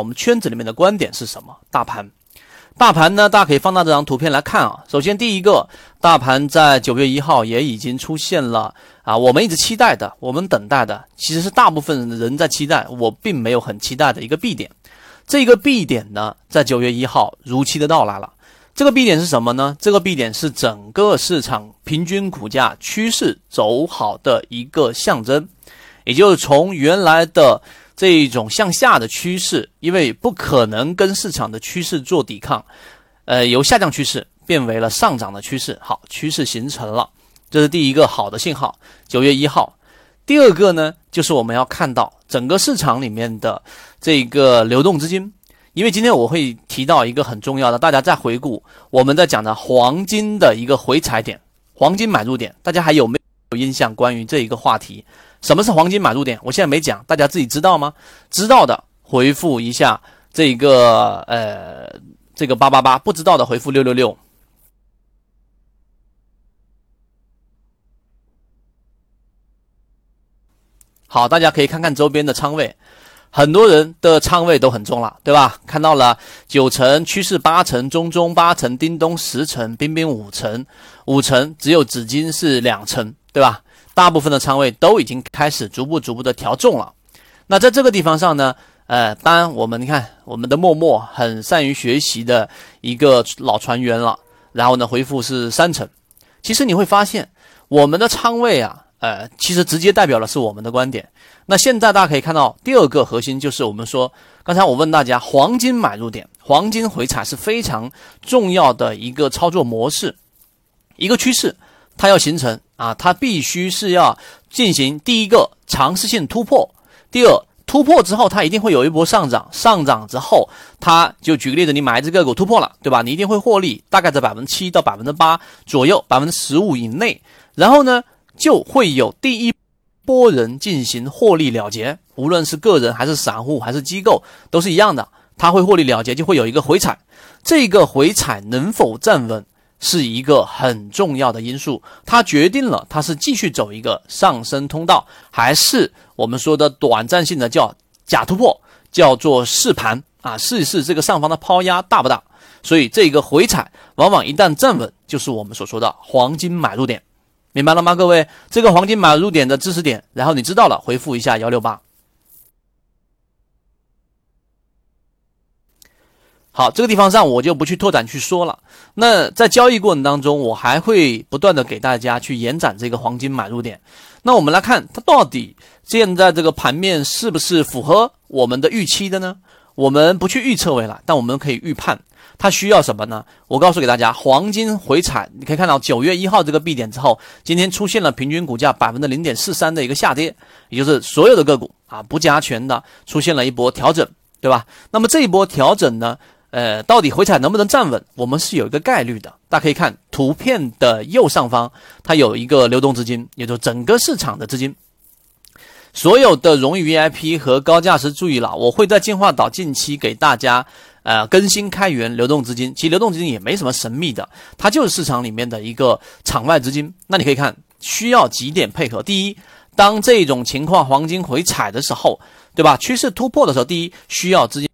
我们圈子里面的观点是什么？大盘，大盘呢？大家可以放大这张图片来看啊。首先，第一个，大盘在九月一号也已经出现了啊，我们一直期待的，我们等待的，其实是大部分人在期待，我并没有很期待的一个 B 点。这个 B 点呢，在九月一号如期的到来了。这个 B 点是什么呢？这个 B 点是整个市场平均股价趋势走好的一个象征，也就是从原来的。这一种向下的趋势，因为不可能跟市场的趋势做抵抗，呃，由下降趋势变为了上涨的趋势。好，趋势形成了，这是第一个好的信号。九月一号，第二个呢，就是我们要看到整个市场里面的这个流动资金，因为今天我会提到一个很重要的，大家再回顾我们在讲的黄金的一个回踩点，黄金买入点，大家还有没有印象？关于这一个话题？什么是黄金买入点？我现在没讲，大家自己知道吗？知道的回复一下这个呃这个八八八，不知道的回复六六六。好，大家可以看看周边的仓位，很多人的仓位都很重了，对吧？看到了九成趋势八成，中中八成，叮咚十成，冰冰五成，五成只有紫金是两成，对吧？大部分的仓位都已经开始逐步逐步的调重了，那在这个地方上呢，呃，当然我们你看我们的默默很善于学习的一个老船员了，然后呢回复是三成，其实你会发现我们的仓位啊，呃，其实直接代表的是我们的观点。那现在大家可以看到第二个核心就是我们说，刚才我问大家黄金买入点，黄金回踩是非常重要的一个操作模式，一个趋势。它要形成啊，它必须是要进行第一个尝试性突破，第二突破之后，它一定会有一波上涨，上涨之后，它就举个例子，你买一只个股突破了，对吧？你一定会获利，大概在百分之七到百分之八左右，百分之十五以内，然后呢，就会有第一波人进行获利了结，无论是个人还是散户还是机构都是一样的，他会获利了结，就会有一个回踩，这个回踩能否站稳？是一个很重要的因素，它决定了它是继续走一个上升通道，还是我们说的短暂性的叫假突破，叫做试盘啊，试一试这个上方的抛压大不大。所以这个回踩往往一旦站稳，就是我们所说的黄金买入点，明白了吗？各位，这个黄金买入点的知识点，然后你知道了，回复一下幺六八。好，这个地方上我就不去拓展去说了。那在交易过程当中，我还会不断的给大家去延展这个黄金买入点。那我们来看，它到底现在这个盘面是不是符合我们的预期的呢？我们不去预测未来，但我们可以预判它需要什么呢？我告诉给大家，黄金回踩，你可以看到九月一号这个 B 点之后，今天出现了平均股价百分之零点四三的一个下跌，也就是所有的个股啊不加权的出现了一波调整，对吧？那么这一波调整呢？呃，到底回踩能不能站稳？我们是有一个概率的。大家可以看图片的右上方，它有一个流动资金，也就整个市场的资金。所有的荣誉 VIP 和高价值，注意了，我会在进化岛近期给大家呃更新开源流动资金。其实流动资金也没什么神秘的，它就是市场里面的一个场外资金。那你可以看，需要几点配合？第一，当这种情况黄金回踩的时候，对吧？趋势突破的时候，第一需要资金。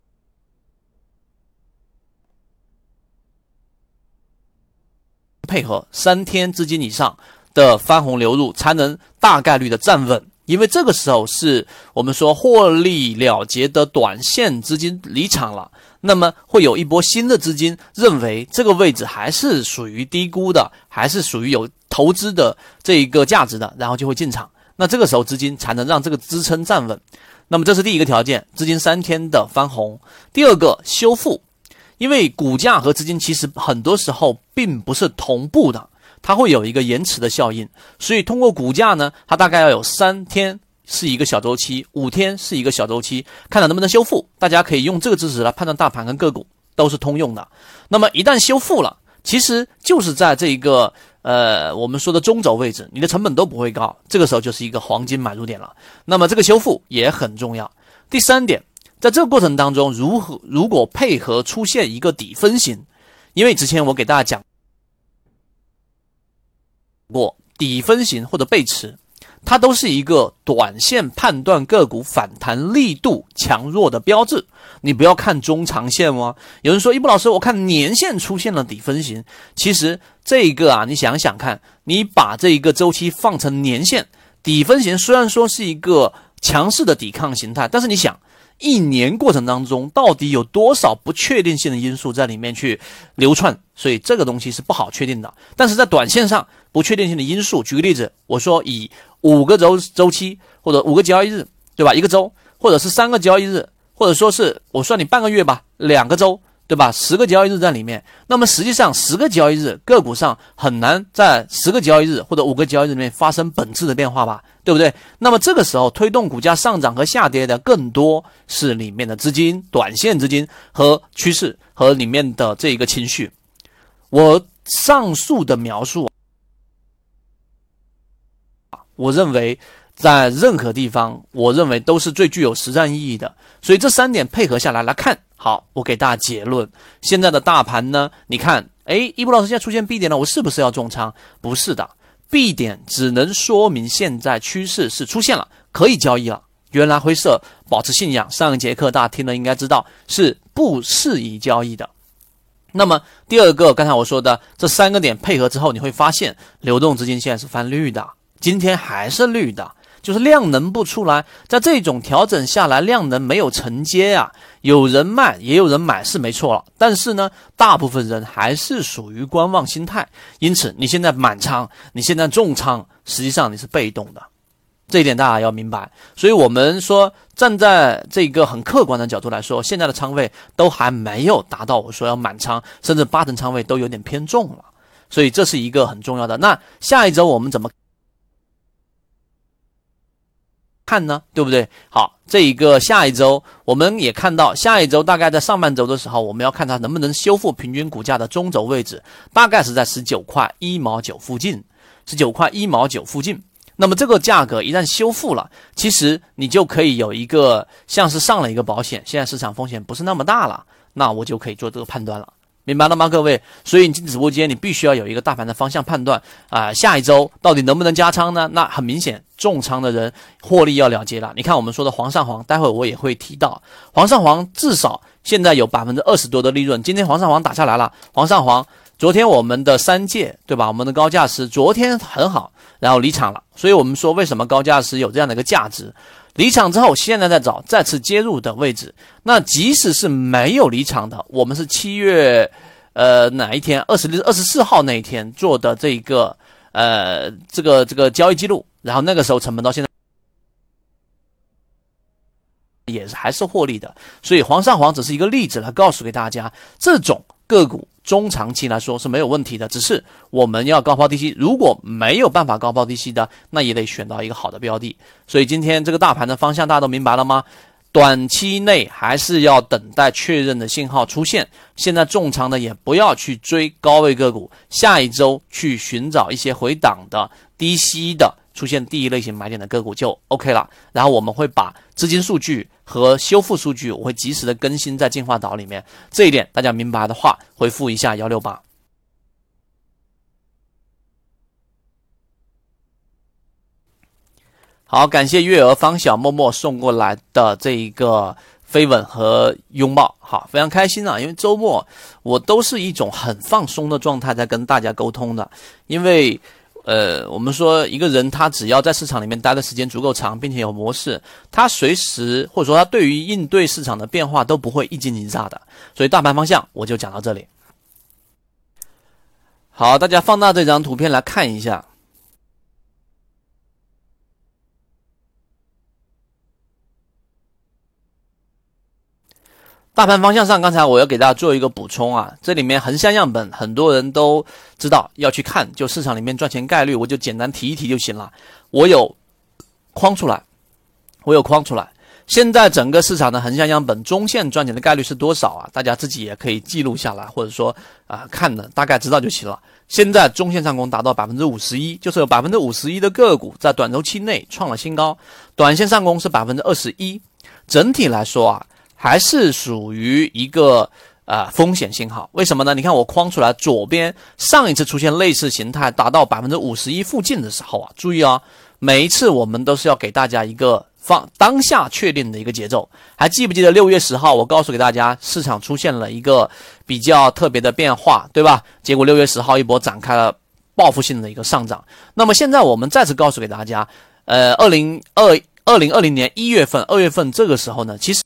配合三天资金以上的翻红流入，才能大概率的站稳。因为这个时候是我们说获利了结的短线资金离场了，那么会有一波新的资金认为这个位置还是属于低估的，还是属于有投资的这一个价值的，然后就会进场。那这个时候资金才能让这个支撑站稳。那么这是第一个条件，资金三天的翻红。第二个修复。因为股价和资金其实很多时候并不是同步的，它会有一个延迟的效应，所以通过股价呢，它大概要有三天是一个小周期，五天是一个小周期，看看能不能修复。大家可以用这个知识来判断大盘跟个股都是通用的。那么一旦修复了，其实就是在这一个呃我们说的中轴位置，你的成本都不会高，这个时候就是一个黄金买入点了。那么这个修复也很重要。第三点。在这个过程当中，如何如果配合出现一个底分型，因为之前我给大家讲过底分型或者背驰，它都是一个短线判断个股反弹力度强弱的标志。你不要看中长线哦。有人说，一布老师，我看年线出现了底分型。其实这个啊，你想想看，你把这一个周期放成年线底分型，虽然说是一个强势的抵抗形态，但是你想。一年过程当中，到底有多少不确定性的因素在里面去流窜？所以这个东西是不好确定的。但是在短线上，不确定性的因素，举个例子，我说以五个周周期或者五个交易日，对吧？一个周，或者是三个交易日，或者说是我算你半个月吧，两个周。对吧？十个交易日在里面，那么实际上十个交易日个股上很难在十个交易日或者五个交易日里面发生本质的变化吧？对不对？那么这个时候推动股价上涨和下跌的更多是里面的资金、短线资金和趋势和里面的这一个情绪。我上述的描述我认为在任何地方，我认为都是最具有实战意义的。所以这三点配合下来来看。好，我给大家结论。现在的大盘呢？你看，哎，一博老师现在出现 B 点了，我是不是要重仓？不是的，B 点只能说明现在趋势是出现了，可以交易了。原来灰色保持信仰，上一节课大家听了应该知道是不适宜交易的。那么第二个，刚才我说的这三个点配合之后，你会发现流动资金现在是翻绿的，今天还是绿的。就是量能不出来，在这种调整下来，量能没有承接啊。有人卖，也有人买，是没错了。但是呢，大部分人还是属于观望心态。因此，你现在满仓，你现在重仓，实际上你是被动的，这一点大家要明白。所以，我们说站在这个很客观的角度来说，现在的仓位都还没有达到我说要满仓，甚至八成仓位都有点偏重了。所以，这是一个很重要的。那下一周我们怎么？看呢，对不对？好，这一个下一周我们也看到，下一周大概在上半周的时候，我们要看它能不能修复平均股价的中轴位置，大概是在十九块一毛九附近，十九块一毛九附近。那么这个价格一旦修复了，其实你就可以有一个像是上了一个保险，现在市场风险不是那么大了，那我就可以做这个判断了。明白了吗，各位？所以你进直播间，你必须要有一个大盘的方向判断啊。下一周到底能不能加仓呢？那很明显，重仓的人获利要了结了。你看我们说的黄上黄，待会我也会提到，黄上黄至少现在有百分之二十多的利润。今天黄上黄打下来了，黄上黄，昨天我们的三界对吧？我们的高价师昨天很好，然后离场了。所以我们说为什么高价师有这样的一个价值？离场之后，现在在找再次接入的位置。那即使是没有离场的，我们是七月，呃哪一天？二十六、二十四号那一天做的这一个，呃，这个这个交易记录。然后那个时候成本到现在也是还是获利的。所以黄上黄只是一个例子来告诉给大家，这种个股。中长期来说是没有问题的，只是我们要高抛低吸，如果没有办法高抛低吸的，那也得选到一个好的标的。所以今天这个大盘的方向大家都明白了吗？短期内还是要等待确认的信号出现。现在重仓的也不要去追高位个股，下一周去寻找一些回档的低吸的。出现第一类型买点的个股就 OK 了，然后我们会把资金数据和修复数据，我会及时的更新在进化岛里面。这一点大家明白的话，回复一下幺六八。好，感谢月儿方小默默送过来的这一个飞吻和拥抱，好，非常开心啊！因为周末我都是一种很放松的状态在跟大家沟通的，因为。呃，我们说一个人他只要在市场里面待的时间足够长，并且有模式，他随时或者说他对于应对市场的变化都不会一惊一乍的。所以大盘方向我就讲到这里。好，大家放大这张图片来看一下。大盘方向上，刚才我要给大家做一个补充啊，这里面横向样本很多人都知道要去看，就市场里面赚钱概率，我就简单提一提就行了。我有框出来，我有框出来。现在整个市场的横向样本中线赚钱的概率是多少啊？大家自己也可以记录下来，或者说啊看的大概知道就行了。现在中线上攻达到百分之五十一，就是有百分之五十一的个股在短周期内创了新高，短线上攻是百分之二十一。整体来说啊。还是属于一个呃风险信号，为什么呢？你看我框出来左边，上一次出现类似形态达到百分之五十一附近的时候啊，注意啊，每一次我们都是要给大家一个放当下确定的一个节奏。还记不记得六月十号我告诉给大家，市场出现了一个比较特别的变化，对吧？结果六月十号一波展开了报复性的一个上涨。那么现在我们再次告诉给大家，呃，二零二二零二零年一月份、二月份这个时候呢，其实。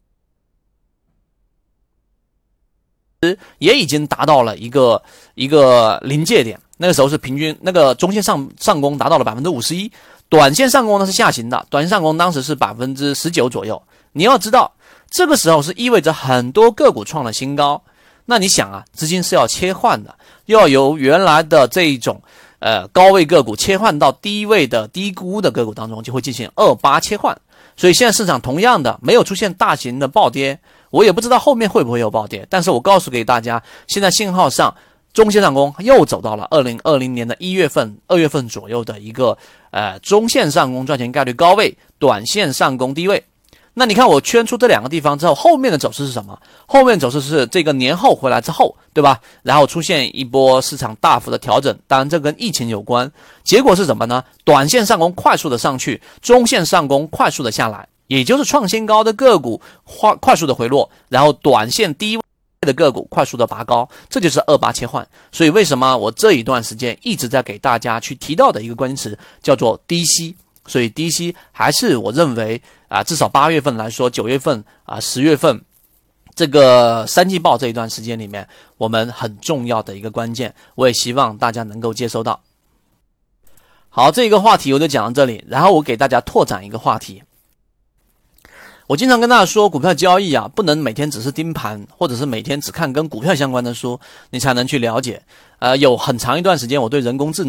也已经达到了一个一个临界点，那个时候是平均那个中线上上攻达到了百分之五十一，短线上攻呢是下行的，短线上攻当时是百分之十九左右。你要知道，这个时候是意味着很多个股创了新高，那你想啊，资金是要切换的，要由原来的这一种呃高位个股切换到低位的低估的个股当中，就会进行二八切换。所以现在市场同样的没有出现大型的暴跌。我也不知道后面会不会有暴跌，但是我告诉给大家，现在信号上中线上攻又走到了二零二零年的一月份、二月份左右的一个呃中线上攻赚钱概率高位，短线上攻低位。那你看我圈出这两个地方之后，后面的走势是什么？后面走势是这个年后回来之后，对吧？然后出现一波市场大幅的调整，当然这跟疫情有关。结果是什么呢？短线上攻快速的上去，中线上攻快速的下来。也就是创新高的个股快快速的回落，然后短线低位的个股快速的拔高，这就是二八切换。所以为什么我这一段时间一直在给大家去提到的一个关键词叫做低吸？所以低吸还是我认为啊，至少八月份来说，九月份啊，十月份这个三季报这一段时间里面，我们很重要的一个关键。我也希望大家能够接收到。好，这一个话题我就讲到这里，然后我给大家拓展一个话题。我经常跟大家说，股票交易啊，不能每天只是盯盘，或者是每天只看跟股票相关的书，你才能去了解。呃，有很长一段时间，我对人工智能。